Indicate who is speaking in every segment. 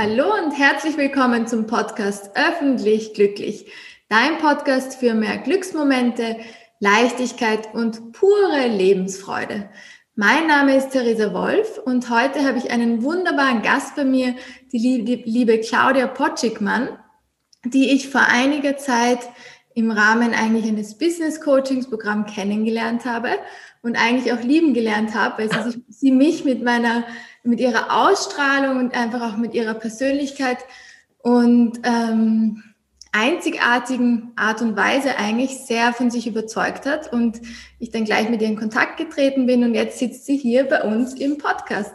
Speaker 1: Hallo und herzlich willkommen zum Podcast Öffentlich Glücklich. Dein Podcast für mehr Glücksmomente, Leichtigkeit und pure Lebensfreude. Mein Name ist Theresa Wolf und heute habe ich einen wunderbaren Gast bei mir, die liebe Claudia Potschigmann, die ich vor einiger Zeit im Rahmen eigentlich eines Business Coachings Programm kennengelernt habe und eigentlich auch lieben gelernt habe, weil sie, sich, sie mich mit meiner, mit ihrer Ausstrahlung und einfach auch mit ihrer Persönlichkeit und ähm, einzigartigen Art und Weise eigentlich sehr von sich überzeugt hat und ich dann gleich mit ihr in Kontakt getreten bin und jetzt sitzt sie hier bei uns im Podcast.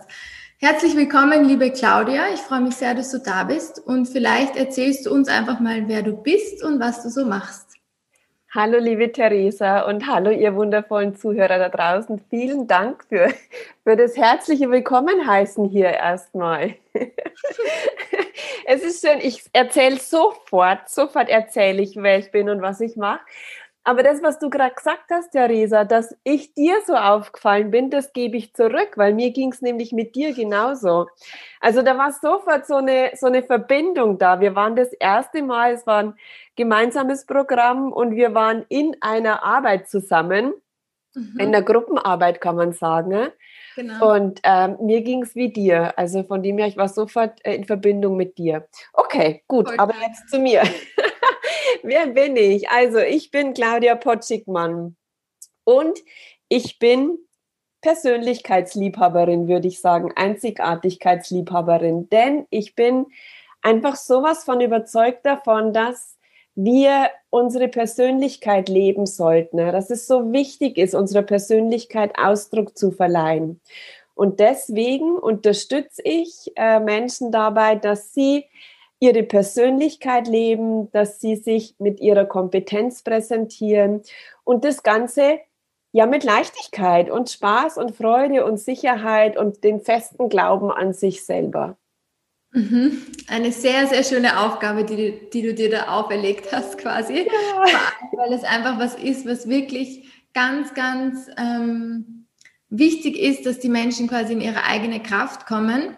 Speaker 1: Herzlich willkommen, liebe Claudia. Ich freue mich sehr, dass du da bist und vielleicht erzählst du uns einfach mal, wer du bist und was du so machst.
Speaker 2: Hallo liebe Theresa und hallo ihr wundervollen Zuhörer da draußen. Vielen Dank für, für das herzliche Willkommen heißen hier erstmal. es ist schön, ich erzähle sofort, sofort erzähle ich, wer ich bin und was ich mache. Aber das, was du gerade gesagt hast, Theresa, dass ich dir so aufgefallen bin, das gebe ich zurück, weil mir ging es nämlich mit dir genauso. Also da war sofort so eine, so eine Verbindung da. Wir waren das erste Mal, es war ein gemeinsames Programm und wir waren in einer Arbeit zusammen, mhm. in der Gruppenarbeit kann man sagen. Genau. Und ähm, mir ging es wie dir. Also von dem her, ich war sofort äh, in Verbindung mit dir. Okay, gut, Voll aber jetzt zu mir. Wer bin ich? Also, ich bin Claudia Potschigmann und ich bin Persönlichkeitsliebhaberin, würde ich sagen, Einzigartigkeitsliebhaberin, denn ich bin einfach sowas von überzeugt davon, dass wir unsere Persönlichkeit leben sollten, dass es so wichtig ist, unserer Persönlichkeit Ausdruck zu verleihen. Und deswegen unterstütze ich äh, Menschen dabei, dass sie ihre Persönlichkeit leben, dass sie sich mit ihrer Kompetenz präsentieren und das Ganze ja mit Leichtigkeit und Spaß und Freude und Sicherheit und den festen Glauben an sich selber.
Speaker 1: Mhm. Eine sehr, sehr schöne Aufgabe, die, die du dir da auferlegt hast, quasi. Ja. Weil es einfach was ist, was wirklich ganz, ganz ähm, wichtig ist, dass die Menschen quasi in ihre eigene Kraft kommen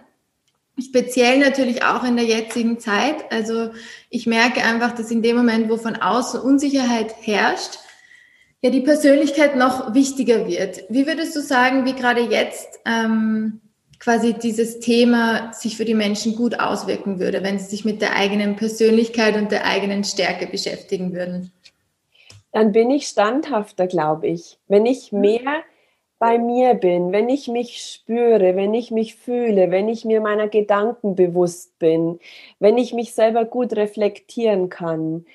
Speaker 1: Speziell natürlich auch in der jetzigen Zeit. Also ich merke einfach, dass in dem Moment, wo von außen Unsicherheit herrscht, ja die Persönlichkeit noch wichtiger wird. Wie würdest du sagen, wie gerade jetzt ähm, quasi dieses Thema sich für die Menschen gut auswirken würde, wenn sie sich mit der eigenen Persönlichkeit und der eigenen Stärke beschäftigen würden?
Speaker 2: Dann bin ich standhafter, glaube ich. Wenn ich mhm. mehr bei mir bin, wenn ich mich spüre, wenn ich mich fühle, wenn ich mir meiner Gedanken bewusst bin, wenn ich mich selber gut reflektieren kann,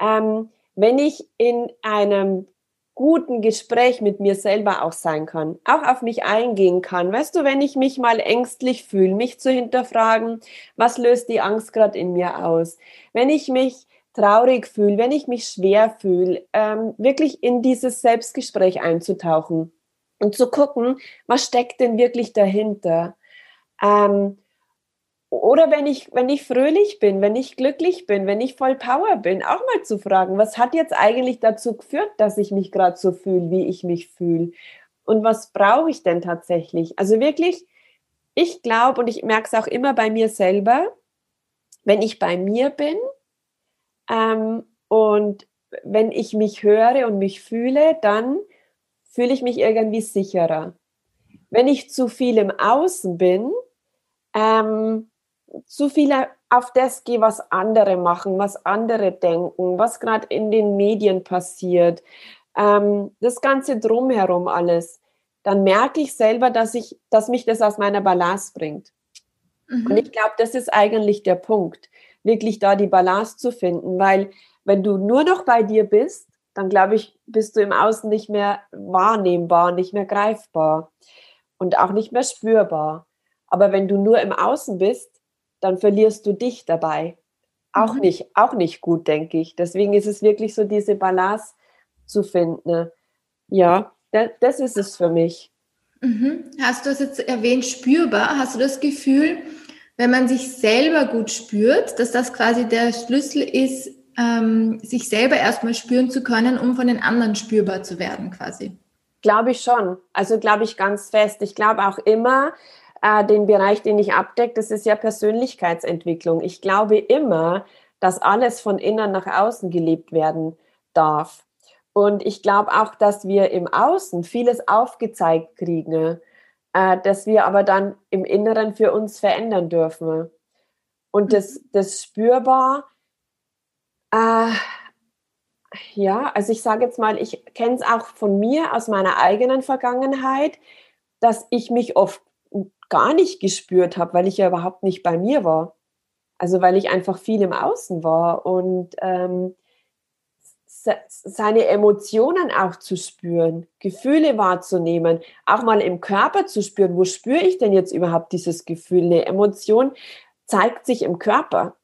Speaker 2: ähm, wenn ich in einem guten Gespräch mit mir selber auch sein kann, auch auf mich eingehen kann. Weißt du, wenn ich mich mal ängstlich fühle, mich zu hinterfragen, was löst die Angst gerade in mir aus? Wenn ich mich traurig fühle, wenn ich mich schwer fühle, ähm, wirklich in dieses Selbstgespräch einzutauchen und zu gucken, was steckt denn wirklich dahinter. Ähm, oder wenn ich, wenn ich fröhlich bin, wenn ich glücklich bin, wenn ich voll Power bin, auch mal zu fragen, was hat jetzt eigentlich dazu geführt, dass ich mich gerade so fühle, wie ich mich fühle? Und was brauche ich denn tatsächlich? Also wirklich, ich glaube und ich merke es auch immer bei mir selber, wenn ich bei mir bin ähm, und wenn ich mich höre und mich fühle, dann fühle ich mich irgendwie sicherer. Wenn ich zu viel im Außen bin, ähm, zu viel auf das gehe, was andere machen, was andere denken, was gerade in den Medien passiert, ähm, das Ganze drumherum alles, dann merke ich selber, dass, ich, dass mich das aus meiner Balance bringt. Mhm. Und ich glaube, das ist eigentlich der Punkt, wirklich da die Balance zu finden, weil wenn du nur noch bei dir bist, dann glaube ich, bist du im Außen nicht mehr wahrnehmbar, nicht mehr greifbar und auch nicht mehr spürbar. Aber wenn du nur im Außen bist, dann verlierst du dich dabei. Auch mhm. nicht, auch nicht gut, denke ich. Deswegen ist es wirklich so, diese Balance zu finden. Ja, das ist es für mich.
Speaker 1: Mhm. Hast du es jetzt erwähnt, spürbar? Hast du das Gefühl, wenn man sich selber gut spürt, dass das quasi der Schlüssel ist, ähm, sich selber erstmal spüren zu können, um von den anderen spürbar zu werden quasi.
Speaker 2: Glaube ich schon. Also glaube ich ganz fest. Ich glaube auch immer, äh, den Bereich, den ich abdecke, das ist ja Persönlichkeitsentwicklung. Ich glaube immer, dass alles von innen nach außen gelebt werden darf. Und ich glaube auch, dass wir im Außen vieles aufgezeigt kriegen, äh, dass wir aber dann im Inneren für uns verändern dürfen. Und das, mhm. das spürbar, äh, ja, also ich sage jetzt mal, ich kenne es auch von mir aus meiner eigenen Vergangenheit, dass ich mich oft gar nicht gespürt habe, weil ich ja überhaupt nicht bei mir war. Also weil ich einfach viel im Außen war und ähm, seine Emotionen auch zu spüren, Gefühle wahrzunehmen, auch mal im Körper zu spüren, wo spüre ich denn jetzt überhaupt dieses Gefühl? Eine Emotion zeigt sich im Körper.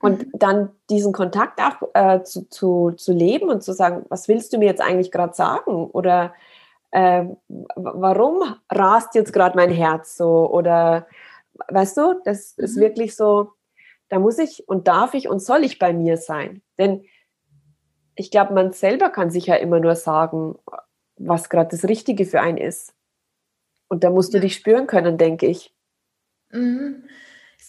Speaker 2: Und mhm. dann diesen Kontakt auch äh, zu, zu, zu leben und zu sagen, was willst du mir jetzt eigentlich gerade sagen? Oder äh, warum rast jetzt gerade mein Herz so? Oder weißt du, das mhm. ist wirklich so, da muss ich und darf ich und soll ich bei mir sein. Denn ich glaube, man selber kann sich ja immer nur sagen, was gerade das Richtige für einen ist. Und da musst du dich spüren können, denke ich.
Speaker 1: Mhm.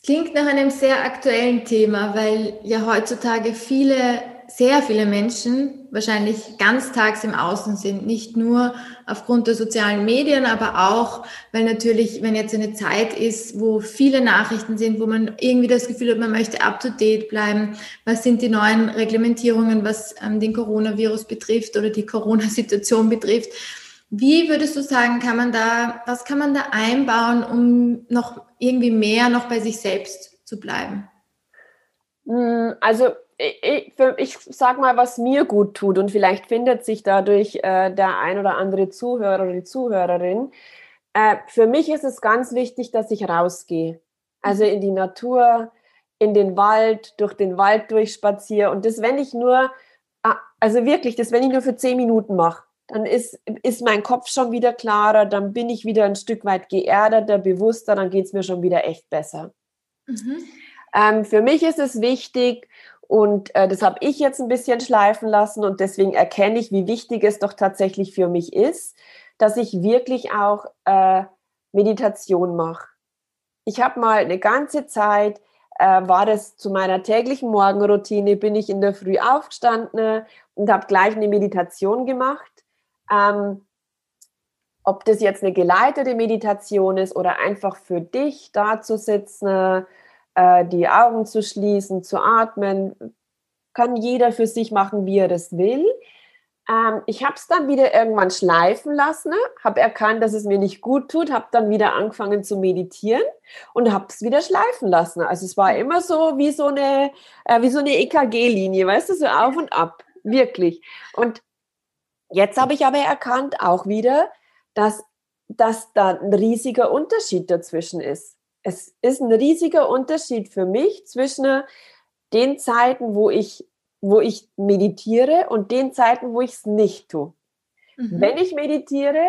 Speaker 1: Klingt nach einem sehr aktuellen Thema, weil ja heutzutage viele, sehr viele Menschen wahrscheinlich ganztags im Außen sind. Nicht nur aufgrund der sozialen Medien, aber auch, weil natürlich, wenn jetzt eine Zeit ist, wo viele Nachrichten sind, wo man irgendwie das Gefühl hat, man möchte up to date bleiben. Was sind die neuen Reglementierungen, was ähm, den Coronavirus betrifft oder die Corona-Situation betrifft? Wie würdest du sagen, kann man da, was kann man da einbauen, um noch irgendwie mehr noch bei sich selbst zu bleiben?
Speaker 2: Hm, also ich, ich sag mal, was mir gut tut und vielleicht findet sich dadurch äh, der ein oder andere Zuhörer oder die Zuhörerin. Äh, für mich ist es ganz wichtig, dass ich rausgehe. Also in die Natur, in den Wald, durch den Wald durchspaziere. Und das, wenn ich nur, ah, also wirklich, das, wenn ich nur für zehn Minuten mache dann ist, ist mein Kopf schon wieder klarer, dann bin ich wieder ein Stück weit geerdeter, bewusster, dann geht es mir schon wieder echt besser. Mhm. Ähm, für mich ist es wichtig, und äh, das habe ich jetzt ein bisschen schleifen lassen und deswegen erkenne ich, wie wichtig es doch tatsächlich für mich ist, dass ich wirklich auch äh, Meditation mache. Ich habe mal eine ganze Zeit, äh, war das zu meiner täglichen Morgenroutine, bin ich in der Früh aufgestanden und habe gleich eine Meditation gemacht ähm, ob das jetzt eine geleitete Meditation ist oder einfach für dich da zu sitzen, äh, die Augen zu schließen, zu atmen, kann jeder für sich machen, wie er das will. Ähm, ich habe es dann wieder irgendwann schleifen lassen, habe erkannt, dass es mir nicht gut tut, habe dann wieder angefangen zu meditieren und habe es wieder schleifen lassen. Also es war immer so wie so eine, äh, wie so eine EKG-Linie, weißt du, so auf und ab, wirklich. Und Jetzt habe ich aber erkannt auch wieder, dass, dass da ein riesiger Unterschied dazwischen ist. Es ist ein riesiger Unterschied für mich zwischen den Zeiten, wo ich, wo ich meditiere und den Zeiten, wo ich es nicht tue. Mhm. Wenn ich meditiere,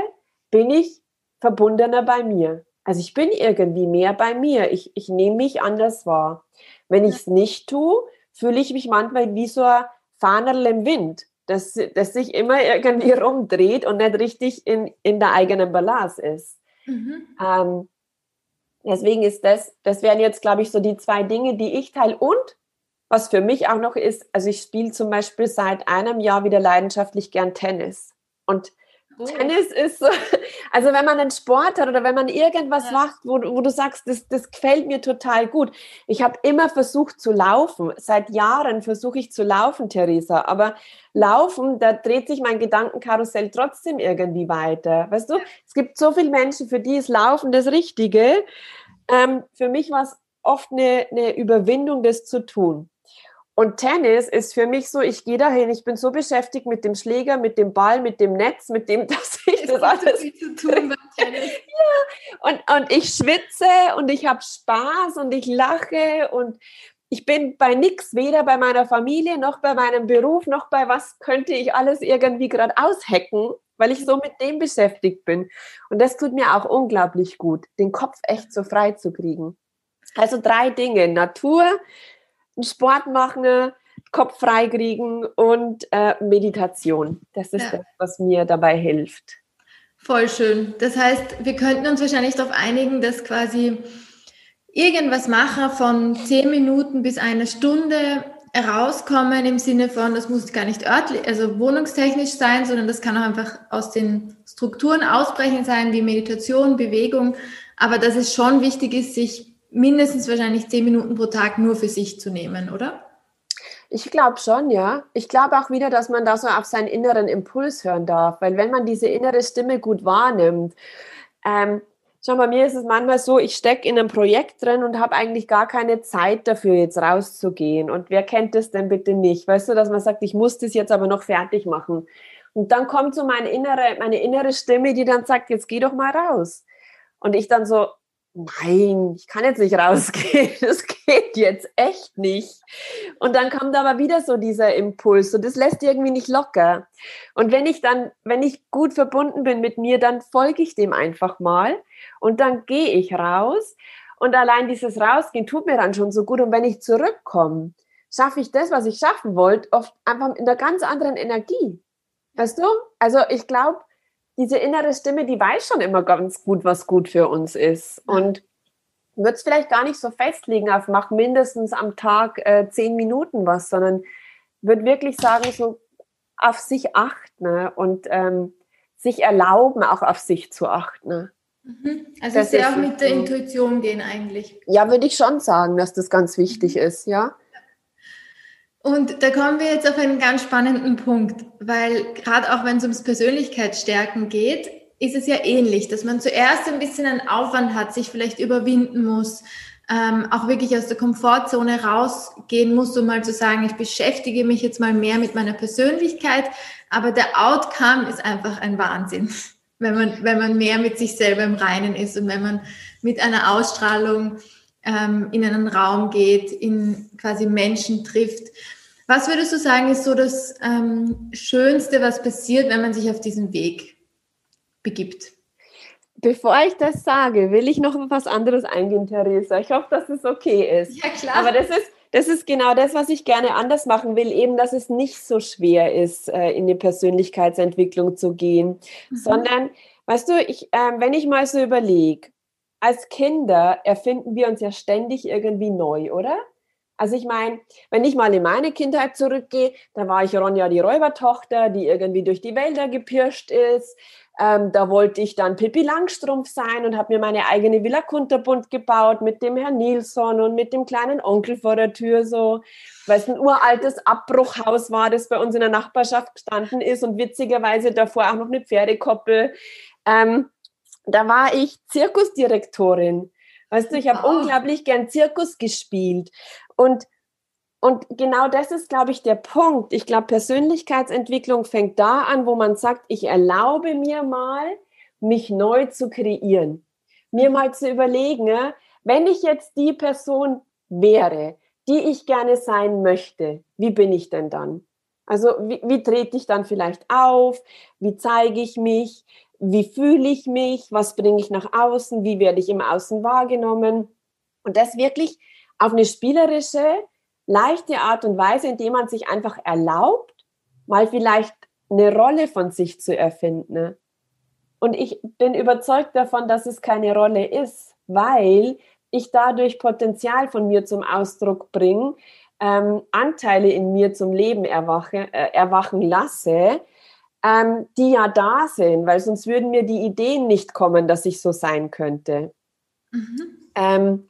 Speaker 2: bin ich verbundener bei mir. Also ich bin irgendwie mehr bei mir. Ich, ich nehme mich anders wahr. Wenn ich es nicht tue, fühle ich mich manchmal wie so ein Fahnerl im Wind dass, dass sich immer irgendwie rumdreht und nicht richtig in, in der eigenen Balance ist. Mhm. Ähm, deswegen ist das, das wären jetzt, glaube ich, so die zwei Dinge, die ich teile. Und was für mich auch noch ist, also ich spiele zum Beispiel seit einem Jahr wieder leidenschaftlich gern Tennis. Und Tennis ist so, also wenn man einen Sport hat oder wenn man irgendwas ja. macht, wo, wo du sagst, das, das gefällt mir total gut. Ich habe immer versucht zu laufen. Seit Jahren versuche ich zu laufen, Theresa. Aber laufen, da dreht sich mein Gedankenkarussell trotzdem irgendwie weiter. Weißt du, es gibt so viele Menschen, für die ist Laufen das Richtige. Ähm, für mich war es oft eine, eine Überwindung, das zu tun. Und Tennis ist für mich so, ich gehe dahin, ich bin so beschäftigt mit dem Schläger, mit dem Ball, mit dem Netz, mit dem, dass ich das alles. Viel zu tun beim Tennis. ja, und, und ich schwitze und ich habe Spaß und ich lache und ich bin bei nichts, weder bei meiner Familie noch bei meinem Beruf noch bei was könnte ich alles irgendwie gerade aushacken, weil ich so mit dem beschäftigt bin. Und das tut mir auch unglaublich gut, den Kopf echt so frei zu kriegen. Also drei Dinge: Natur, Sport machen, Kopf frei kriegen und äh, Meditation. Das ist ja. das, was mir dabei hilft.
Speaker 1: Voll schön. Das heißt, wir könnten uns wahrscheinlich darauf einigen, dass quasi irgendwas machen von zehn Minuten bis eine Stunde rauskommen im Sinne von, das muss gar nicht örtlich, also wohnungstechnisch sein, sondern das kann auch einfach aus den Strukturen ausbrechen sein, wie Meditation, Bewegung. Aber dass es schon wichtig ist, sich mindestens wahrscheinlich zehn Minuten pro Tag nur für sich zu nehmen, oder?
Speaker 2: Ich glaube schon, ja. Ich glaube auch wieder, dass man da so auf seinen inneren Impuls hören darf, weil wenn man diese innere Stimme gut wahrnimmt, ähm, Schau, bei mir ist es manchmal so, ich stecke in einem Projekt drin und habe eigentlich gar keine Zeit dafür, jetzt rauszugehen. Und wer kennt das denn bitte nicht? Weißt du, dass man sagt, ich muss das jetzt aber noch fertig machen. Und dann kommt so meine innere, meine innere Stimme, die dann sagt, jetzt geh doch mal raus. Und ich dann so, nein, ich kann jetzt nicht rausgehen, das geht jetzt echt nicht. Und dann kommt aber wieder so dieser Impuls und das lässt irgendwie nicht locker. Und wenn ich dann, wenn ich gut verbunden bin mit mir, dann folge ich dem einfach mal und dann gehe ich raus und allein dieses Rausgehen tut mir dann schon so gut. Und wenn ich zurückkomme, schaffe ich das, was ich schaffen wollte, oft einfach in einer ganz anderen Energie. Weißt du? Also ich glaube, diese innere Stimme, die weiß schon immer ganz gut, was gut für uns ist. Und wird es vielleicht gar nicht so festlegen auf mach mindestens am Tag äh, zehn Minuten was, sondern wird wirklich sagen, so auf sich achten ne? und ähm, sich erlauben, auch auf sich zu achten. Ne?
Speaker 1: Mhm. Also das sehe auch mit der Intuition gehen eigentlich.
Speaker 2: Ja, würde ich schon sagen, dass das ganz wichtig mhm. ist, ja.
Speaker 1: Und da kommen wir jetzt auf einen ganz spannenden Punkt, weil gerade auch wenn es ums Persönlichkeitsstärken geht, ist es ja ähnlich, dass man zuerst ein bisschen einen Aufwand hat, sich vielleicht überwinden muss, ähm, auch wirklich aus der Komfortzone rausgehen muss, um mal zu sagen, ich beschäftige mich jetzt mal mehr mit meiner Persönlichkeit, aber der Outcome ist einfach ein Wahnsinn, wenn man, wenn man mehr mit sich selber im Reinen ist und wenn man mit einer Ausstrahlung ähm, in einen Raum geht, in quasi Menschen trifft. Was würdest du sagen, ist so das ähm, Schönste, was passiert, wenn man sich auf diesen Weg begibt?
Speaker 2: Bevor ich das sage, will ich noch auf was anderes eingehen, Theresa. Ich hoffe, dass es okay ist.
Speaker 1: Ja, klar.
Speaker 2: Aber das ist, das ist genau das, was ich gerne anders machen will, eben, dass es nicht so schwer ist, äh, in die Persönlichkeitsentwicklung zu gehen, mhm. sondern, weißt du, ich, äh, wenn ich mal so überlege, als Kinder erfinden wir uns ja ständig irgendwie neu, oder? Also ich meine, wenn ich mal in meine Kindheit zurückgehe, da war ich Ronja die Räubertochter, die irgendwie durch die Wälder gepirscht ist. Ähm, da wollte ich dann Pippi Langstrumpf sein und habe mir meine eigene Villa Kunterbunt gebaut mit dem Herrn Nilsson und mit dem kleinen Onkel vor der Tür so, weil es ein uraltes Abbruchhaus war, das bei uns in der Nachbarschaft gestanden ist und witzigerweise davor auch noch eine Pferdekoppel. Ähm, da war ich Zirkusdirektorin. Weißt du, ich habe oh. unglaublich gern Zirkus gespielt. Und, und genau das ist, glaube ich, der Punkt. Ich glaube, Persönlichkeitsentwicklung fängt da an, wo man sagt, ich erlaube mir mal, mich neu zu kreieren. Mir mal zu überlegen, wenn ich jetzt die Person wäre, die ich gerne sein möchte, wie bin ich denn dann? Also wie, wie trete ich dann vielleicht auf? Wie zeige ich mich? Wie fühle ich mich, was bringe ich nach außen, wie werde ich im Außen wahrgenommen. Und das wirklich auf eine spielerische, leichte Art und Weise, indem man sich einfach erlaubt, mal vielleicht eine Rolle von sich zu erfinden. Und ich bin überzeugt davon, dass es keine Rolle ist, weil ich dadurch Potenzial von mir zum Ausdruck bringe, ähm, Anteile in mir zum Leben erwache, äh, erwachen lasse, ähm, die ja da sind, weil sonst würden mir die Ideen nicht kommen, dass ich so sein könnte. Mhm. Ähm,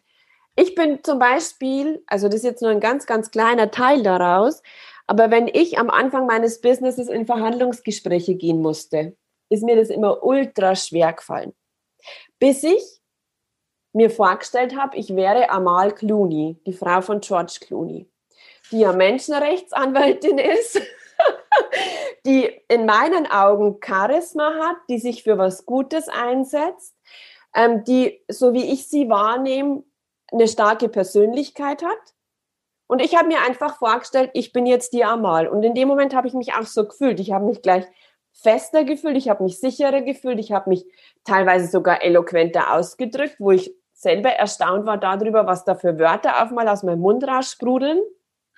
Speaker 2: ich bin zum Beispiel, also das ist jetzt nur ein ganz, ganz kleiner Teil daraus, aber wenn ich am Anfang meines Businesses in Verhandlungsgespräche gehen musste, ist mir das immer ultra schwer gefallen. Bis ich mir vorgestellt habe, ich wäre Amal Clooney, die Frau von George Clooney, die ja Menschenrechtsanwältin ist die in meinen Augen Charisma hat, die sich für was Gutes einsetzt, ähm, die, so wie ich sie wahrnehme, eine starke Persönlichkeit hat. Und ich habe mir einfach vorgestellt, ich bin jetzt die Amal. Und in dem Moment habe ich mich auch so gefühlt. Ich habe mich gleich fester gefühlt, ich habe mich sicherer gefühlt, ich habe mich teilweise sogar eloquenter ausgedrückt, wo ich selber erstaunt war darüber, was da für Wörter auf mal aus meinem Mund raussprudeln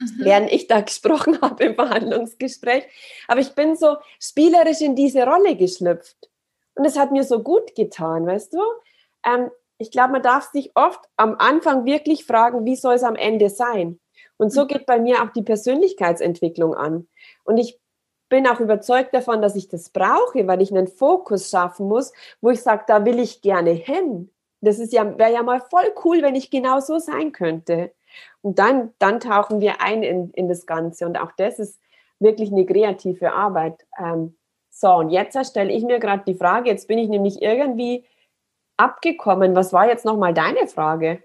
Speaker 2: mhm. während ich da gesprochen habe im Verhandlungsgespräch. Aber ich bin so spielerisch in diese Rolle geschlüpft. Und es hat mir so gut getan, weißt du? Ähm, ich glaube, man darf sich oft am Anfang wirklich fragen, wie soll es am Ende sein? Und so mhm. geht bei mir auch die Persönlichkeitsentwicklung an. Und ich bin auch überzeugt davon, dass ich das brauche, weil ich einen Fokus schaffen muss, wo ich sage, da will ich gerne hin. Das ist ja, wäre ja mal voll cool, wenn ich genau so sein könnte. Und dann, dann tauchen wir ein in, in das Ganze. Und auch das ist wirklich eine kreative Arbeit. Ähm, so, und jetzt stelle ich mir gerade die Frage, jetzt bin ich nämlich irgendwie abgekommen. Was war jetzt nochmal deine Frage?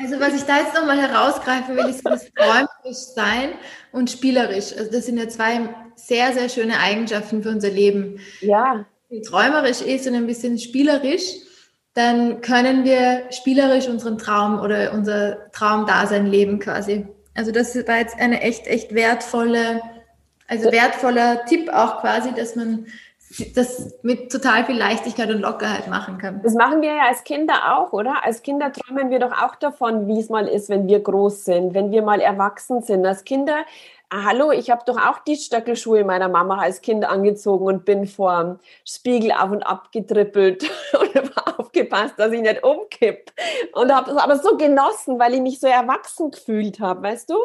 Speaker 1: Also was ich da jetzt nochmal herausgreifen will, ist das träumerisch sein und spielerisch. Also das sind ja zwei sehr, sehr schöne Eigenschaften für unser Leben.
Speaker 2: Ja.
Speaker 1: Träumerisch ist und ein bisschen spielerisch, dann können wir spielerisch unseren Traum oder unser Traumdasein leben quasi. Also das war jetzt eine echt, echt wertvolle, also wertvoller Tipp auch quasi, dass man das mit total viel Leichtigkeit und Lockerheit machen kann.
Speaker 2: Das machen wir ja als Kinder auch, oder? Als Kinder träumen wir doch auch davon, wie es mal ist, wenn wir groß sind, wenn wir mal erwachsen sind. Als Kinder, ah, hallo, ich habe doch auch die Stöckelschuhe meiner Mama als Kind angezogen und bin vor Spiegel auf und ab getrippelt und habe aufgepasst, dass ich nicht umkipp. Und habe es aber so genossen, weil ich mich so erwachsen gefühlt habe, weißt du?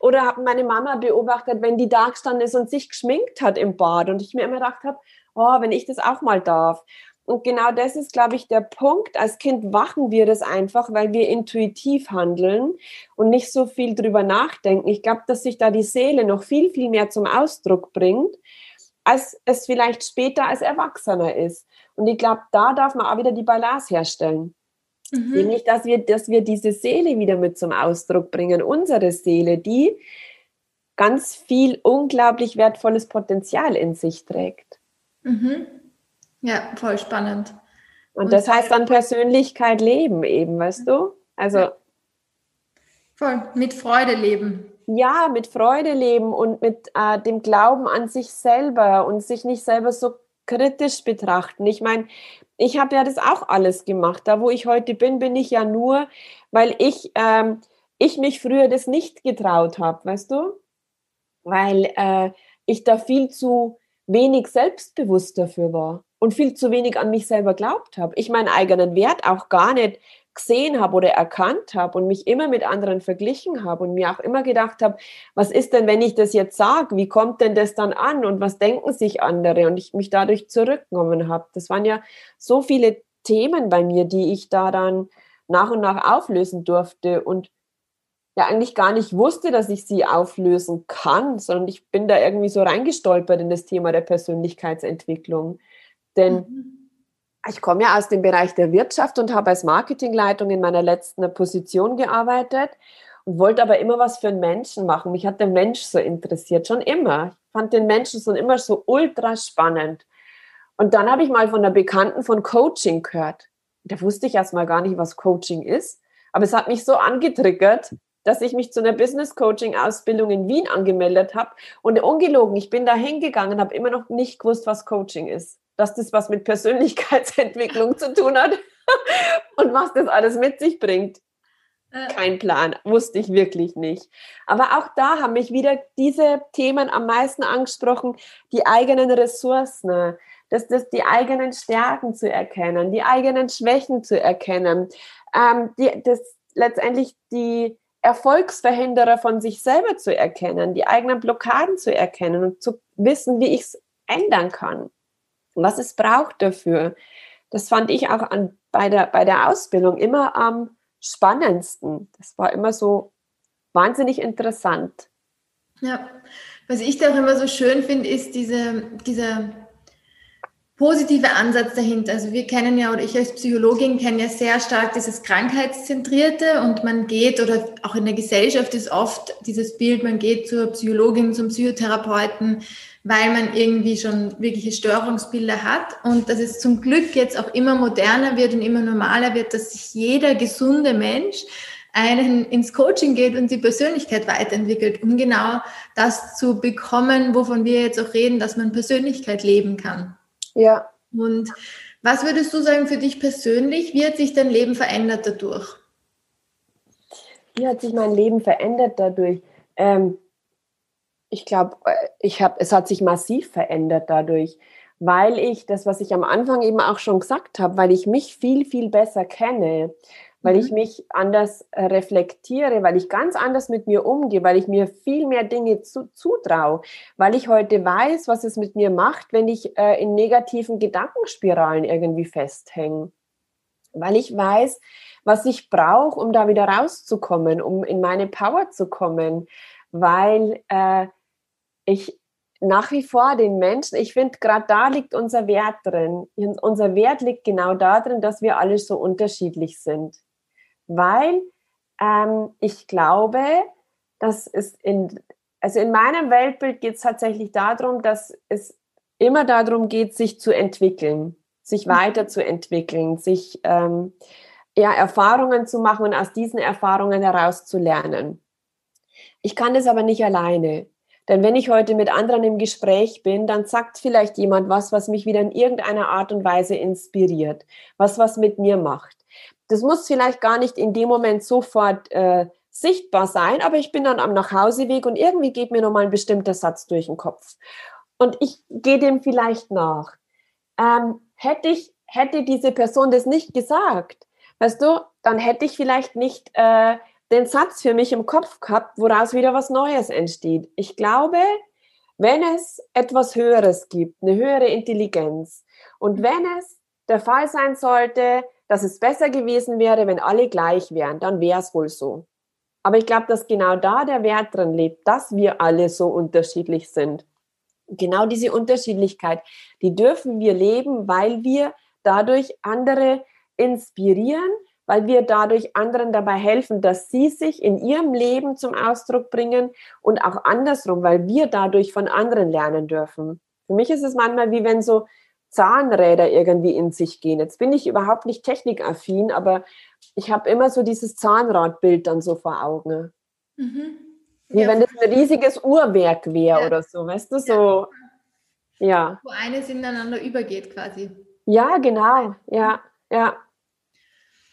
Speaker 2: Oder habe meine Mama beobachtet, wenn die da gestanden ist und sich geschminkt hat im Bad und ich mir immer gedacht habe, oh, wenn ich das auch mal darf. Und genau das ist, glaube ich, der Punkt. Als Kind wachen wir das einfach, weil wir intuitiv handeln und nicht so viel drüber nachdenken. Ich glaube, dass sich da die Seele noch viel, viel mehr zum Ausdruck bringt, als es vielleicht später als Erwachsener ist. Und ich glaube, da darf man auch wieder die Balance herstellen. Mhm. Nämlich, dass wir, dass wir diese Seele wieder mit zum Ausdruck bringen. Unsere Seele, die ganz viel unglaublich wertvolles Potenzial in sich trägt.
Speaker 1: Mhm. Ja, voll spannend.
Speaker 2: Und, und das heißt dann Persönlichkeit leben eben, weißt du? Also. Ja.
Speaker 1: Voll, mit Freude leben.
Speaker 2: Ja, mit Freude leben und mit äh, dem Glauben an sich selber und sich nicht selber so kritisch betrachten. Ich meine, ich habe ja das auch alles gemacht. Da, wo ich heute bin, bin ich ja nur, weil ich, ähm, ich mich früher das nicht getraut habe, weißt du? Weil äh, ich da viel zu wenig selbstbewusst dafür war und viel zu wenig an mich selber glaubt habe. Ich meinen eigenen Wert auch gar nicht gesehen habe oder erkannt habe und mich immer mit anderen verglichen habe und mir auch immer gedacht habe, was ist denn, wenn ich das jetzt sage? Wie kommt denn das dann an und was denken sich andere? Und ich mich dadurch zurückgenommen habe. Das waren ja so viele Themen bei mir, die ich da dann nach und nach auflösen durfte und ja eigentlich gar nicht wusste, dass ich sie auflösen kann, sondern ich bin da irgendwie so reingestolpert in das Thema der Persönlichkeitsentwicklung. Denn mhm. ich komme ja aus dem Bereich der Wirtschaft und habe als Marketingleitung in meiner letzten Position gearbeitet und wollte aber immer was für einen Menschen machen. Mich hat der Mensch so interessiert, schon immer. Ich fand den Menschen so immer so ultra spannend. Und dann habe ich mal von einer Bekannten von Coaching gehört. Da wusste ich erst mal gar nicht, was Coaching ist. Aber es hat mich so angetriggert, dass ich mich zu einer Business Coaching Ausbildung in Wien angemeldet habe und ungelogen, ich bin da hingegangen, habe immer noch nicht gewusst, was Coaching ist, dass das was mit Persönlichkeitsentwicklung zu tun hat und was das alles mit sich bringt. Äh. Kein Plan, wusste ich wirklich nicht. Aber auch da haben mich wieder diese Themen am meisten angesprochen, die eigenen Ressourcen, das, das, die eigenen Stärken zu erkennen, die eigenen Schwächen zu erkennen, ähm, die, das letztendlich die, Erfolgsverhinderer von sich selber zu erkennen, die eigenen Blockaden zu erkennen und zu wissen, wie ich es ändern kann, was es braucht dafür. Das fand ich auch an, bei, der, bei der Ausbildung immer am spannendsten. Das war immer so wahnsinnig interessant.
Speaker 1: Ja, was ich da auch immer so schön finde, ist diese, dieser positive Ansatz dahinter. Also wir kennen ja, oder ich als Psychologin kenne ja sehr stark dieses Krankheitszentrierte und man geht, oder auch in der Gesellschaft ist oft dieses Bild, man geht zur Psychologin, zum Psychotherapeuten, weil man irgendwie schon wirkliche Störungsbilder hat und dass es zum Glück jetzt auch immer moderner wird und immer normaler wird, dass sich jeder gesunde Mensch einen ins Coaching geht und die Persönlichkeit weiterentwickelt, um genau das zu bekommen, wovon wir jetzt auch reden, dass man Persönlichkeit leben kann.
Speaker 2: Ja.
Speaker 1: Und was würdest du sagen für dich persönlich? Wie hat sich dein Leben verändert dadurch?
Speaker 2: Wie hat sich mein Leben verändert dadurch? Ähm, ich glaube, ich hab, es hat sich massiv verändert dadurch, weil ich das, was ich am Anfang eben auch schon gesagt habe, weil ich mich viel, viel besser kenne, weil ich mhm. mich anders äh, reflektiere, weil ich ganz anders mit mir umgehe, weil ich mir viel mehr Dinge zu, zutraue, weil ich heute weiß, was es mit mir macht, wenn ich äh, in negativen Gedankenspiralen irgendwie festhänge, weil ich weiß, was ich brauche, um da wieder rauszukommen, um in meine Power zu kommen, weil äh, ich nach wie vor den Menschen, ich finde, gerade da liegt unser Wert drin. Unser Wert liegt genau darin, dass wir alle so unterschiedlich sind. Weil ähm, ich glaube, dass es in, also in meinem Weltbild geht es tatsächlich darum, dass es immer darum geht, sich zu entwickeln, sich mhm. weiterzuentwickeln, sich ähm, ja, Erfahrungen zu machen und aus diesen Erfahrungen heraus zu lernen. Ich kann das aber nicht alleine. Denn wenn ich heute mit anderen im Gespräch bin, dann sagt vielleicht jemand was, was mich wieder in irgendeiner Art und Weise inspiriert, was was mit mir macht. Das muss vielleicht gar nicht in dem Moment sofort äh, sichtbar sein, aber ich bin dann am Nachhauseweg und irgendwie geht mir nochmal ein bestimmter Satz durch den Kopf. Und ich gehe dem vielleicht nach. Ähm, hätte ich, hätte diese Person das nicht gesagt, weißt du, dann hätte ich vielleicht nicht äh, den Satz für mich im Kopf gehabt, woraus wieder was Neues entsteht. Ich glaube, wenn es etwas Höheres gibt, eine höhere Intelligenz und wenn es der Fall sein sollte, dass es besser gewesen wäre, wenn alle gleich wären, dann wäre es wohl so. Aber ich glaube, dass genau da der Wert drin lebt, dass wir alle so unterschiedlich sind. Genau diese Unterschiedlichkeit, die dürfen wir leben, weil wir dadurch andere inspirieren, weil wir dadurch anderen dabei helfen, dass sie sich in ihrem Leben zum Ausdruck bringen und auch andersrum, weil wir dadurch von anderen lernen dürfen. Für mich ist es manchmal wie wenn so Zahnräder irgendwie in sich gehen. Jetzt bin ich überhaupt nicht technikaffin, aber ich habe immer so dieses Zahnradbild dann so vor Augen. Mhm. Wie ja. wenn das ein riesiges Uhrwerk wäre ja. oder so, weißt du, so. Ja. ja.
Speaker 1: Wo eines ineinander übergeht quasi.
Speaker 2: Ja, genau, ja, ja.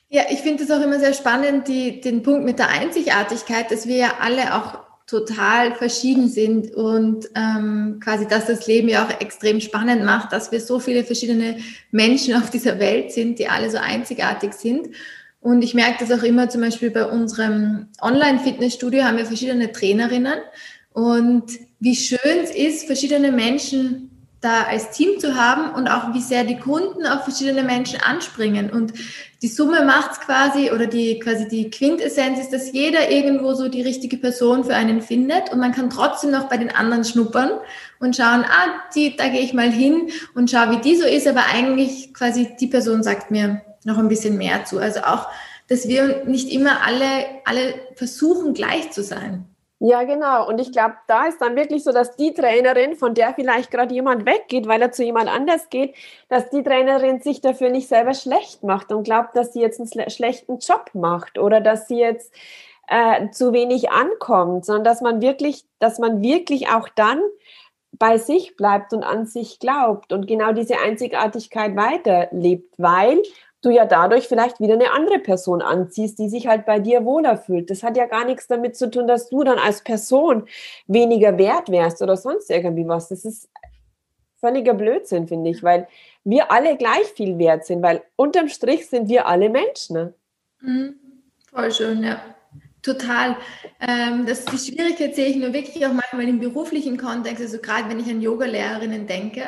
Speaker 1: Ja, ich finde es auch immer sehr spannend, die, den Punkt mit der Einzigartigkeit, dass wir ja alle auch total verschieden sind und ähm, quasi, dass das Leben ja auch extrem spannend macht, dass wir so viele verschiedene Menschen auf dieser Welt sind, die alle so einzigartig sind. Und ich merke das auch immer zum Beispiel bei unserem Online-Fitnessstudio haben wir verschiedene Trainerinnen und wie schön es ist, verschiedene Menschen da als Team zu haben und auch wie sehr die Kunden auf verschiedene Menschen anspringen. Und die Summe macht's quasi oder die quasi die Quintessenz ist, dass jeder irgendwo so die richtige Person für einen findet und man kann trotzdem noch bei den anderen schnuppern und schauen, ah, die, da gehe ich mal hin und schau, wie die so ist, aber eigentlich quasi die Person sagt mir noch ein bisschen mehr zu. Also auch, dass wir nicht immer alle, alle versuchen gleich zu sein.
Speaker 2: Ja, genau. Und ich glaube, da ist dann wirklich so, dass die Trainerin, von der vielleicht gerade jemand weggeht, weil er zu jemand anders geht, dass die Trainerin sich dafür nicht selber schlecht macht und glaubt, dass sie jetzt einen schlechten Job macht oder dass sie jetzt äh, zu wenig ankommt, sondern dass man wirklich, dass man wirklich auch dann bei sich bleibt und an sich glaubt und genau diese Einzigartigkeit weiterlebt, weil du ja dadurch vielleicht wieder eine andere Person anziehst, die sich halt bei dir wohler fühlt. Das hat ja gar nichts damit zu tun, dass du dann als Person weniger wert wärst oder sonst irgendwie was. Das ist völliger Blödsinn, finde ich, weil wir alle gleich viel wert sind, weil unterm Strich sind wir alle Menschen. Ne?
Speaker 1: Mhm. Voll schön, ja. Total. Ähm, das, die Schwierigkeit sehe ich nur wirklich auch manchmal im beruflichen Kontext, also gerade wenn ich an Yogalehrerinnen denke,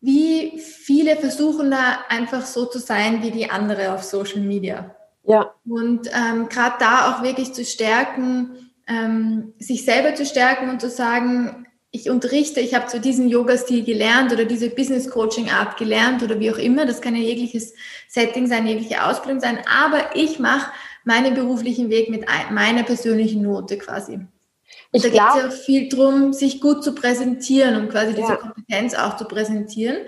Speaker 1: wie viele versuchen da einfach so zu sein wie die andere auf Social Media.
Speaker 2: Ja.
Speaker 1: Und ähm, gerade da auch wirklich zu stärken, ähm, sich selber zu stärken und zu sagen, ich unterrichte, ich habe zu diesem Yoga-Stil gelernt oder diese Business-Coaching-Art gelernt oder wie auch immer. Das kann ja jegliches Setting sein, jegliche Ausbildung sein. Aber ich mache meinen beruflichen Weg mit meiner persönlichen Note quasi. Ich da geht es ja viel darum, sich gut zu präsentieren und quasi diese ja. Kompetenz auch zu präsentieren.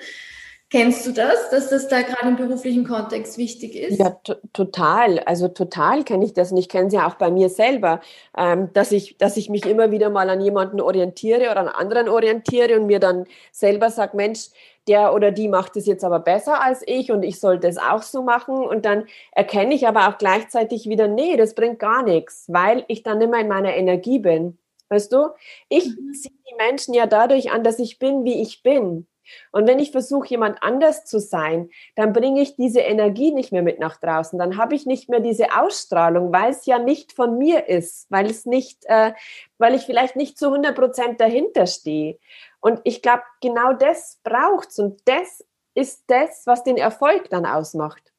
Speaker 1: Kennst du das, dass das da gerade im beruflichen Kontext wichtig ist?
Speaker 2: Ja, total. Also total kenne ich das und ich kenne es ja auch bei mir selber, ähm, dass, ich, dass ich mich immer wieder mal an jemanden orientiere oder an anderen orientiere und mir dann selber sage, Mensch, der oder die macht es jetzt aber besser als ich und ich sollte es auch so machen. Und dann erkenne ich aber auch gleichzeitig wieder, nee, das bringt gar nichts, weil ich dann immer in meiner Energie bin. Weißt du, ich mhm. ziehe die Menschen ja dadurch an, dass ich bin, wie ich bin. Und wenn ich versuche, jemand anders zu sein, dann bringe ich diese Energie nicht mehr mit nach draußen. Dann habe ich nicht mehr diese Ausstrahlung, weil es ja nicht von mir ist, weil es nicht, äh, weil ich vielleicht nicht zu 100 Prozent dahinter stehe. Und ich glaube, genau das braucht's und das ist das, was den Erfolg dann ausmacht.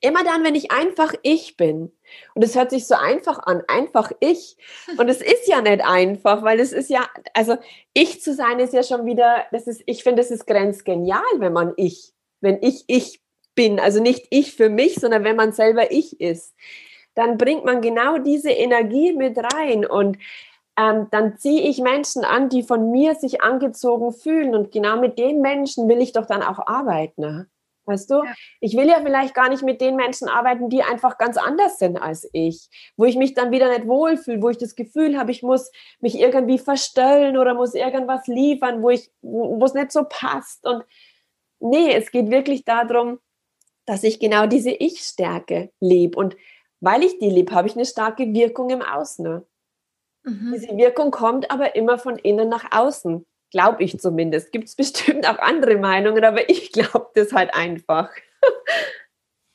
Speaker 2: Immer dann, wenn ich einfach ich bin. Und es hört sich so einfach an, einfach ich. Und es ist ja nicht einfach, weil es ist ja, also ich zu sein ist ja schon wieder, das ist, ich finde, es ist grenzgenial, wenn man ich, wenn ich ich bin. Also nicht ich für mich, sondern wenn man selber ich ist. Dann bringt man genau diese Energie mit rein und ähm, dann ziehe ich Menschen an, die von mir sich angezogen fühlen. Und genau mit den Menschen will ich doch dann auch arbeiten. Weißt du? Ja. Ich will ja vielleicht gar nicht mit den Menschen arbeiten, die einfach ganz anders sind als ich, wo ich mich dann wieder nicht wohlfühle, wo ich das Gefühl habe, ich muss mich irgendwie verstellen oder muss irgendwas liefern, wo ich, wo es nicht so passt. Und nee, es geht wirklich darum, dass ich genau diese Ich-Stärke lebe. Und weil ich die lebe, habe ich eine starke Wirkung im Außen. Mhm. Diese Wirkung kommt aber immer von innen nach außen. Glaube ich zumindest. Gibt es bestimmt auch andere Meinungen, aber ich glaube das halt einfach.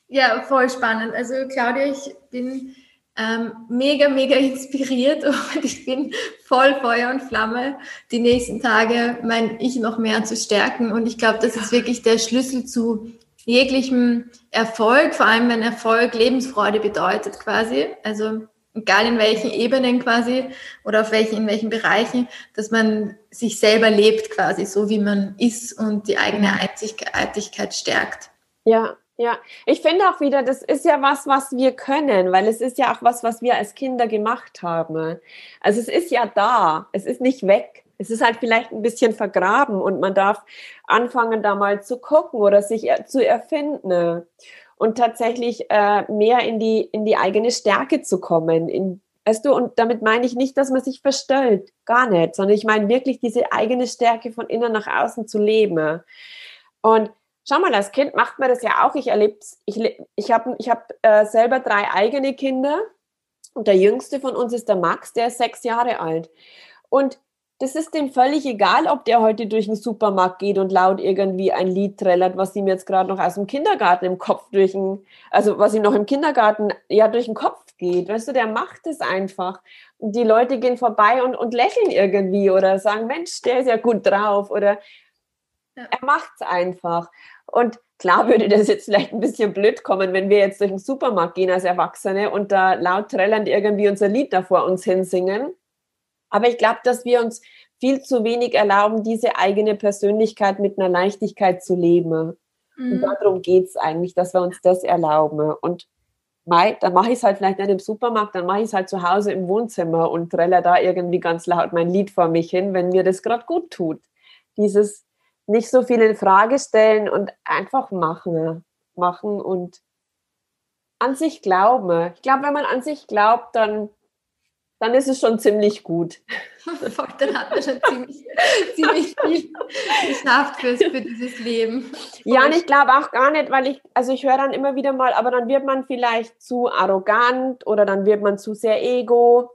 Speaker 1: ja, voll spannend. Also Claudia, ich bin ähm, mega, mega inspiriert und ich bin voll Feuer und Flamme, die nächsten Tage mein Ich noch mehr zu stärken. Und ich glaube, das ist wirklich der Schlüssel zu jeglichem Erfolg, vor allem wenn Erfolg Lebensfreude bedeutet quasi. Also egal in welchen Ebenen quasi oder auf welchen, in welchen Bereichen, dass man sich selber lebt quasi, so wie man ist und die eigene. Einzigartigkeit stärkt.
Speaker 2: Ja, ja. Ich finde auch wieder, das ist ja was, was wir können, weil es ist ja auch was, was wir als Kinder gemacht haben. Also es ist ja da, es ist nicht weg. Es ist halt vielleicht ein bisschen vergraben und man darf anfangen, da mal zu gucken oder sich zu erfinden und tatsächlich äh, mehr in die, in die eigene Stärke zu kommen. In, weißt du, und damit meine ich nicht, dass man sich verstellt, gar nicht, sondern ich meine wirklich diese eigene Stärke von innen nach außen zu leben. Und schau mal, als Kind macht man das ja auch. Ich erlebe ich, ich habe ich hab, äh, selber drei eigene Kinder und der jüngste von uns ist der Max, der ist sechs Jahre alt. Und das ist dem völlig egal, ob der heute durch den Supermarkt geht und laut irgendwie ein Lied trällert, was ihm jetzt gerade noch aus dem Kindergarten im Kopf durch den, also was ihm noch im Kindergarten ja durch den Kopf geht. Weißt du, der macht es einfach. Und die Leute gehen vorbei und, und lächeln irgendwie oder sagen, Mensch, der ist ja gut drauf oder ja. er macht es einfach. Und klar würde das jetzt vielleicht ein bisschen blöd kommen, wenn wir jetzt durch den Supermarkt gehen als Erwachsene und da laut trällernd irgendwie unser Lied da vor uns hinsingen aber ich glaube, dass wir uns viel zu wenig erlauben, diese eigene Persönlichkeit mit einer Leichtigkeit zu leben. Mhm. Und darum geht es eigentlich, dass wir uns das erlauben. Und Mai, dann mache ich es halt vielleicht nicht im Supermarkt, dann mache ich es halt zu Hause im Wohnzimmer und trelle da irgendwie ganz laut mein Lied vor mich hin, wenn mir das gerade gut tut. Dieses nicht so viel in Frage stellen und einfach machen. Machen und an sich glauben. Ich glaube, wenn man an sich glaubt, dann dann ist es schon ziemlich gut.
Speaker 1: dann hat man schon ziemlich, ziemlich viel geschafft für, für dieses Leben.
Speaker 2: Ja, und ich glaube auch gar nicht, weil ich, also ich höre dann immer wieder mal, aber dann wird man vielleicht zu arrogant oder dann wird man zu sehr ego.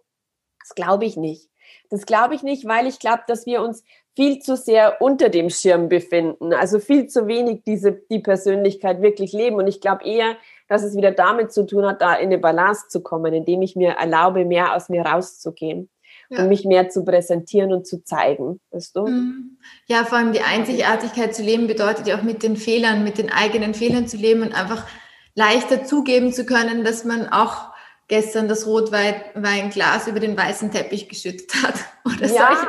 Speaker 2: Das glaube ich nicht. Das glaube ich nicht, weil ich glaube, dass wir uns viel zu sehr unter dem Schirm befinden. Also viel zu wenig diese, die Persönlichkeit wirklich leben. Und ich glaube eher, dass es wieder damit zu tun hat, da in eine Balance zu kommen, indem ich mir erlaube, mehr aus mir rauszugehen. Ja. und mich mehr zu präsentieren und zu zeigen, weißt du? Mhm.
Speaker 1: Ja, vor allem die Einzigartigkeit zu leben bedeutet ja auch mit den Fehlern, mit den eigenen Fehlern zu leben und einfach leichter zugeben zu können, dass man auch gestern das Rotweinglas über den weißen Teppich geschüttet hat oder ja. solche.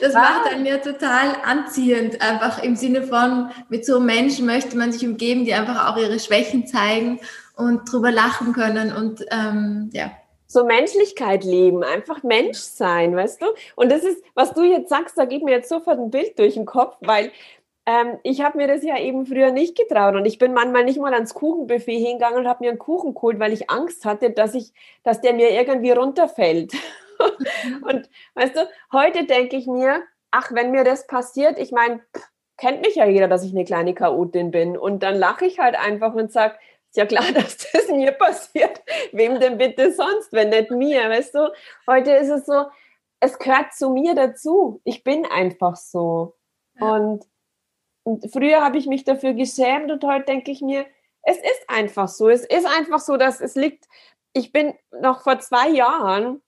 Speaker 1: Das macht einen ja total anziehend, einfach im Sinne von, mit so Menschen möchte man sich umgeben, die einfach auch ihre Schwächen zeigen und drüber lachen können und ähm, ja.
Speaker 2: So Menschlichkeit leben, einfach Mensch sein, weißt du? Und das ist, was du jetzt sagst, da geht mir jetzt sofort ein Bild durch den Kopf, weil ähm, ich habe mir das ja eben früher nicht getraut und ich bin manchmal nicht mal ans Kuchenbuffet hingegangen und habe mir einen Kuchen geholt, weil ich Angst hatte, dass ich, dass der mir irgendwie runterfällt. Und weißt du, heute denke ich mir, ach, wenn mir das passiert, ich meine, kennt mich ja jeder, dass ich eine kleine Chaotin bin und dann lache ich halt einfach und sage, ist ja klar, dass das mir passiert. Wem denn bitte sonst, wenn nicht mir, weißt du? Heute ist es so, es gehört zu mir dazu. Ich bin einfach so. Ja. Und Und früher habe ich mich dafür geschämt und heute denke ich mir, es ist einfach so. Es ist einfach so, dass es liegt. Ich bin noch vor zwei Jahren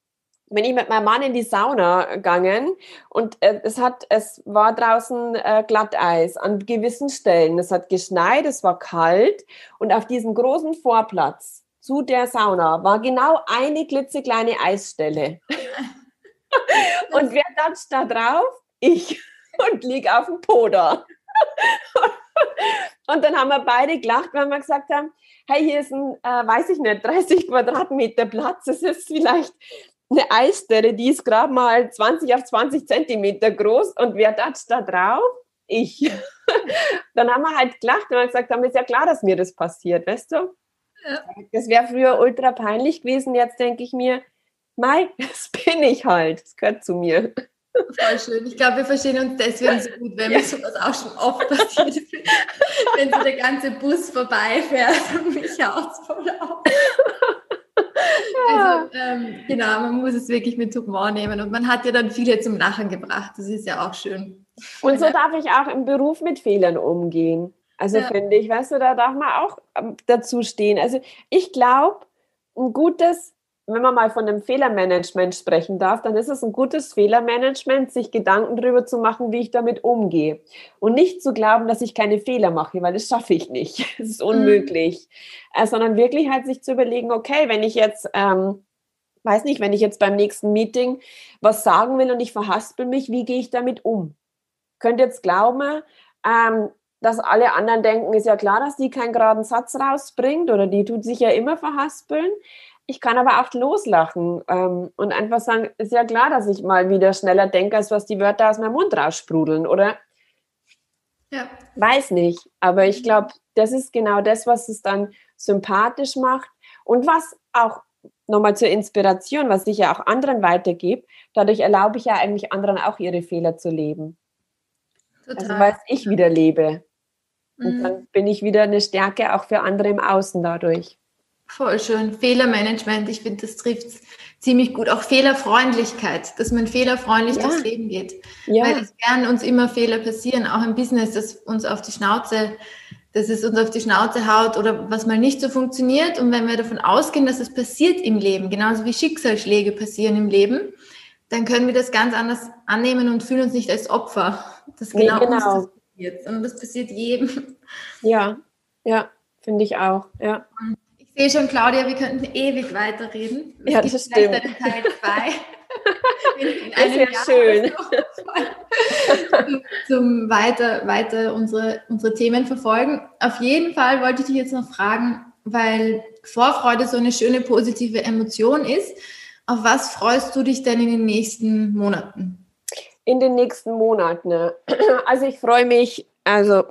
Speaker 2: bin ich mit meinem Mann in die Sauna gegangen und äh, es hat, es war draußen äh, Glatteis an gewissen Stellen. Es hat geschneit, es war kalt und auf diesem großen Vorplatz zu der Sauna war genau eine klitzekleine Eisstelle. und wer datscht da drauf? Ich und lieg auf dem Poder. und dann haben wir beide gelacht, weil wir gesagt haben, hey, hier ist ein, äh, weiß ich nicht, 30 Quadratmeter Platz. Es ist vielleicht eine Eisstelle, die ist gerade mal 20 auf 20 Zentimeter groß und wer datscht da drauf? Ich. Dann haben wir halt gelacht und gesagt, dann ist ja klar, dass mir das passiert, weißt du? Ja. Das wäre früher ultra peinlich gewesen. Jetzt denke ich mir, Mei, das bin ich halt. Das gehört zu mir.
Speaker 1: Voll schön. Ich glaube, wir verstehen uns deswegen so gut, wenn ja. mir sowas auch schon oft passiert ist. wenn so der ganze Bus vorbeifährt und mich haut voll auf. Also, ähm, genau, man muss es wirklich mit Humor nehmen und man hat ja dann viele zum Lachen gebracht. Das ist ja auch schön.
Speaker 2: Und so darf ich auch im Beruf mit Fehlern umgehen. Also ja. finde ich, weißt du, da darf man auch ähm, dazu stehen. Also ich glaube, ein gutes wenn man mal von einem Fehlermanagement sprechen darf, dann ist es ein gutes Fehlermanagement, sich Gedanken darüber zu machen, wie ich damit umgehe. Und nicht zu glauben, dass ich keine Fehler mache, weil das schaffe ich nicht. Es ist unmöglich. Mhm. Sondern wirklich halt sich zu überlegen, okay, wenn ich jetzt, ähm, weiß nicht, wenn ich jetzt beim nächsten Meeting was sagen will und ich verhaspel mich, wie gehe ich damit um? Könnt jetzt glauben, ähm, dass alle anderen denken, ist ja klar, dass die keinen geraden Satz rausbringt oder die tut sich ja immer verhaspeln. Ich kann aber auch loslachen ähm, und einfach sagen, ist ja klar, dass ich mal wieder schneller denke, als was die Wörter aus meinem Mund raussprudeln, oder? Ja. Weiß nicht, aber ich glaube, das ist genau das, was es dann sympathisch macht und was auch nochmal zur Inspiration, was ich ja auch anderen weitergebe, dadurch erlaube ich ja eigentlich anderen auch ihre Fehler zu leben. Total. Also weil ich wieder lebe. Und mhm. dann bin ich wieder eine Stärke auch für andere im Außen dadurch.
Speaker 1: Voll schön. Fehlermanagement, ich finde, das trifft ziemlich gut. Auch Fehlerfreundlichkeit, dass man fehlerfreundlich ja. durchs Leben geht. Ja. Weil es werden uns immer Fehler passieren, auch im Business, dass uns auf die Schnauze, dass es uns auf die Schnauze haut oder was mal nicht so funktioniert. Und wenn wir davon ausgehen, dass es passiert im Leben, genauso wie Schicksalsschläge passieren im Leben, dann können wir das ganz anders annehmen und fühlen uns nicht als Opfer. Das genau, nee, genau. uns das passiert. Und das passiert jedem.
Speaker 2: Ja, ja, finde ich auch. Ja. Und
Speaker 1: sehe schon, Claudia, wir könnten ewig weiterreden.
Speaker 2: Es ja, das stimmt. Teil 2. das wäre schön.
Speaker 1: zum, zum weiter, weiter unsere, unsere Themen verfolgen. Auf jeden Fall wollte ich dich jetzt noch fragen, weil Vorfreude so eine schöne positive Emotion ist. Auf was freust du dich denn in den nächsten Monaten?
Speaker 2: In den nächsten Monaten. Also ich freue mich, also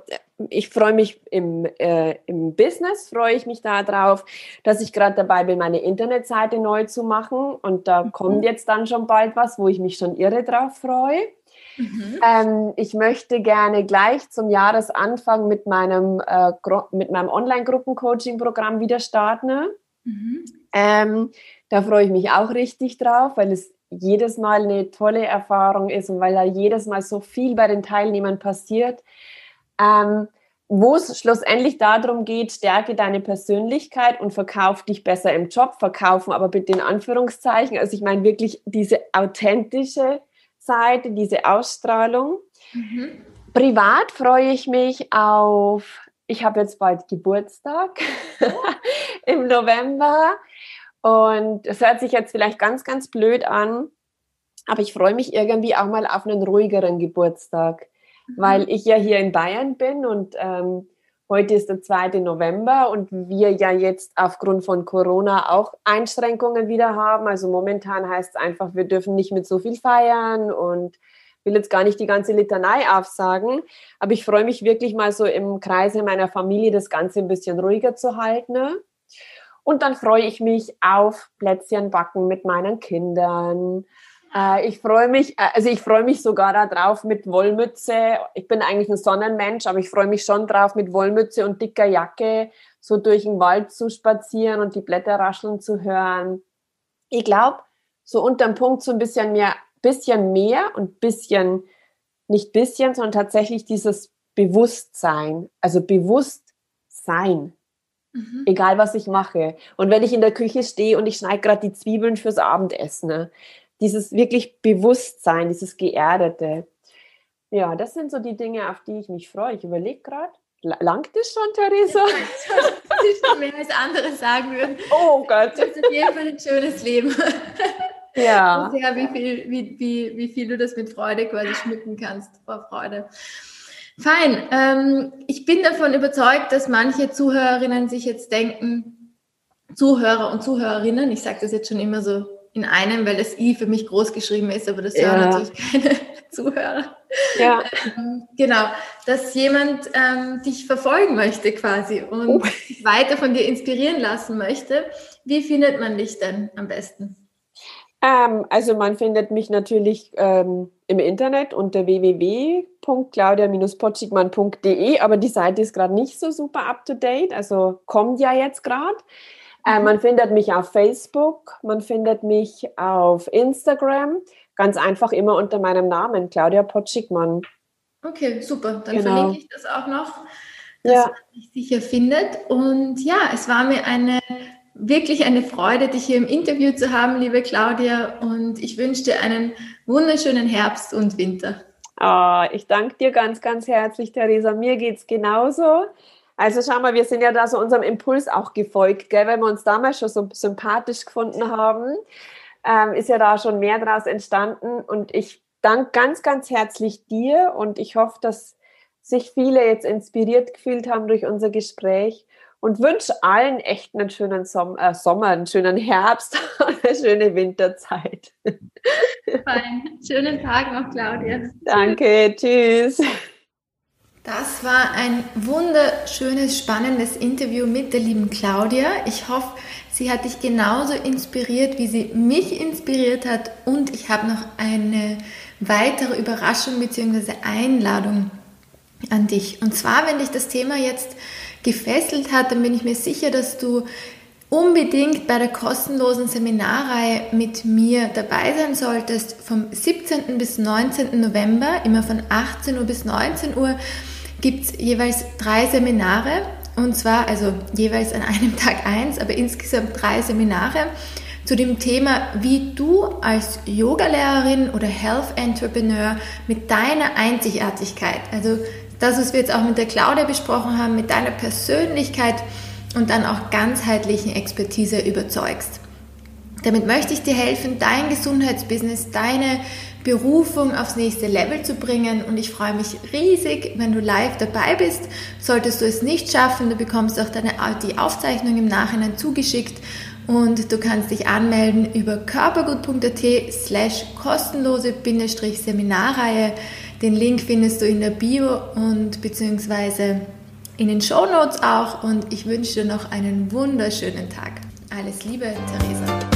Speaker 2: ich freue mich im, äh, im Business, freue ich mich darauf, dass ich gerade dabei bin, meine Internetseite neu zu machen. Und da mhm. kommt jetzt dann schon bald was, wo ich mich schon irre drauf freue. Mhm. Ähm, ich möchte gerne gleich zum Jahresanfang mit meinem, äh, mit meinem Online-Gruppen-Coaching-Programm wieder starten. Mhm. Ähm, da freue ich mich auch richtig drauf, weil es jedes Mal eine tolle Erfahrung ist und weil da jedes Mal so viel bei den Teilnehmern passiert ähm, wo es schlussendlich darum geht, stärke deine Persönlichkeit und verkauf dich besser im Job, verkaufen aber bitte in Anführungszeichen. Also ich meine wirklich diese authentische Seite, diese Ausstrahlung. Mhm. Privat freue ich mich auf, ich habe jetzt bald Geburtstag im November und es hört sich jetzt vielleicht ganz, ganz blöd an, aber ich freue mich irgendwie auch mal auf einen ruhigeren Geburtstag weil mhm. ich ja hier in Bayern bin und ähm, heute ist der 2. November und wir ja jetzt aufgrund von Corona auch Einschränkungen wieder haben. Also momentan heißt es einfach, wir dürfen nicht mit so viel feiern und will jetzt gar nicht die ganze Litanei aufsagen, aber ich freue mich wirklich mal so im Kreise meiner Familie das Ganze ein bisschen ruhiger zu halten. Und dann freue ich mich auf Plätzchen backen mit meinen Kindern, ich freue mich, äh, also ich freue mich sogar darauf mit Wollmütze. Ich bin eigentlich ein Sonnenmensch, aber ich freue mich schon drauf, mit Wollmütze und dicker Jacke so durch den Wald zu spazieren und die Blätter rascheln zu hören. Ich glaube, so unterm Punkt so ein bisschen mehr, bisschen mehr und bisschen, nicht bisschen, sondern tatsächlich dieses Bewusstsein, also Bewusstsein. Mhm. Egal was ich mache. Und wenn ich in der Küche stehe und ich schneide gerade die Zwiebeln fürs Abendessen, ne? Dieses wirklich Bewusstsein, dieses Geerdete. Ja, das sind so die Dinge, auf die ich mich freue. Ich überlege gerade, langt das schon, Theresa?
Speaker 1: ist schon mehr als andere sagen würden.
Speaker 2: Oh Gott.
Speaker 1: Das ist auf jeden Fall ein schönes Leben.
Speaker 2: Ja.
Speaker 1: Sehr, wie viel, wie, wie, wie viel du das mit Freude quasi schmücken kannst, vor Freude. Fein. Ähm, ich bin davon überzeugt, dass manche Zuhörerinnen sich jetzt denken, Zuhörer und Zuhörerinnen, ich sage das jetzt schon immer so in einem, weil das I für mich groß geschrieben ist, aber das ja. hören natürlich keine Zuhörer.
Speaker 2: Ja.
Speaker 1: Ähm, genau, dass jemand ähm, dich verfolgen möchte quasi und oh. weiter von dir inspirieren lassen möchte. Wie findet man dich denn am besten?
Speaker 2: Ähm, also man findet mich natürlich ähm, im Internet unter www.claudia-potschigmann.de, aber die Seite ist gerade nicht so super up-to-date, also kommt ja jetzt gerade. Äh, man findet mich auf Facebook, man findet mich auf Instagram, ganz einfach immer unter meinem Namen, Claudia Potschigmann.
Speaker 1: Okay, super. Dann genau. verlinke ich das auch noch, dass ja. man mich sicher findet. Und ja, es war mir eine wirklich eine Freude, dich hier im Interview zu haben, liebe Claudia. Und ich wünsche dir einen wunderschönen Herbst und Winter.
Speaker 2: Oh, ich danke dir ganz, ganz herzlich, Theresa. Mir geht es genauso. Also schau mal, wir sind ja da so unserem Impuls auch gefolgt, gell? weil wir uns damals schon so sympathisch gefunden haben, ähm, ist ja da schon mehr daraus entstanden. Und ich danke ganz, ganz herzlich dir und ich hoffe, dass sich viele jetzt inspiriert gefühlt haben durch unser Gespräch und wünsche allen echt einen schönen Som äh, Sommer, einen schönen Herbst, eine schöne Winterzeit.
Speaker 1: Fein. Schönen Tag noch, Claudia.
Speaker 2: Danke, tschüss.
Speaker 1: Das war ein wunderschönes, spannendes Interview mit der lieben Claudia. Ich hoffe, sie hat dich genauso inspiriert, wie sie mich inspiriert hat. Und ich habe noch eine weitere Überraschung bzw. Einladung an dich. Und zwar, wenn dich das Thema jetzt gefesselt hat, dann bin ich mir sicher, dass du unbedingt bei der kostenlosen Seminarreihe mit mir dabei sein solltest. Vom 17. bis 19. November, immer von 18 Uhr bis 19 Uhr, gibt es jeweils drei Seminare. Und zwar, also jeweils an einem Tag eins, aber insgesamt drei Seminare zu dem Thema, wie du als Yogalehrerin oder Health Entrepreneur mit deiner Einzigartigkeit, also das, was wir jetzt auch mit der Claudia besprochen haben, mit deiner Persönlichkeit und dann auch ganzheitlichen Expertise überzeugst. Damit möchte ich dir helfen, dein Gesundheitsbusiness, deine Berufung aufs nächste Level zu bringen und ich freue mich riesig, wenn du live dabei bist. Solltest du es nicht schaffen, du bekommst auch deine, die Aufzeichnung im Nachhinein zugeschickt und du kannst dich anmelden über körpergut.at slash kostenlose Seminarreihe. Den Link findest du in der Bio und beziehungsweise in den Show Notes auch und ich wünsche dir noch einen wunderschönen Tag. Alles Liebe, Theresa.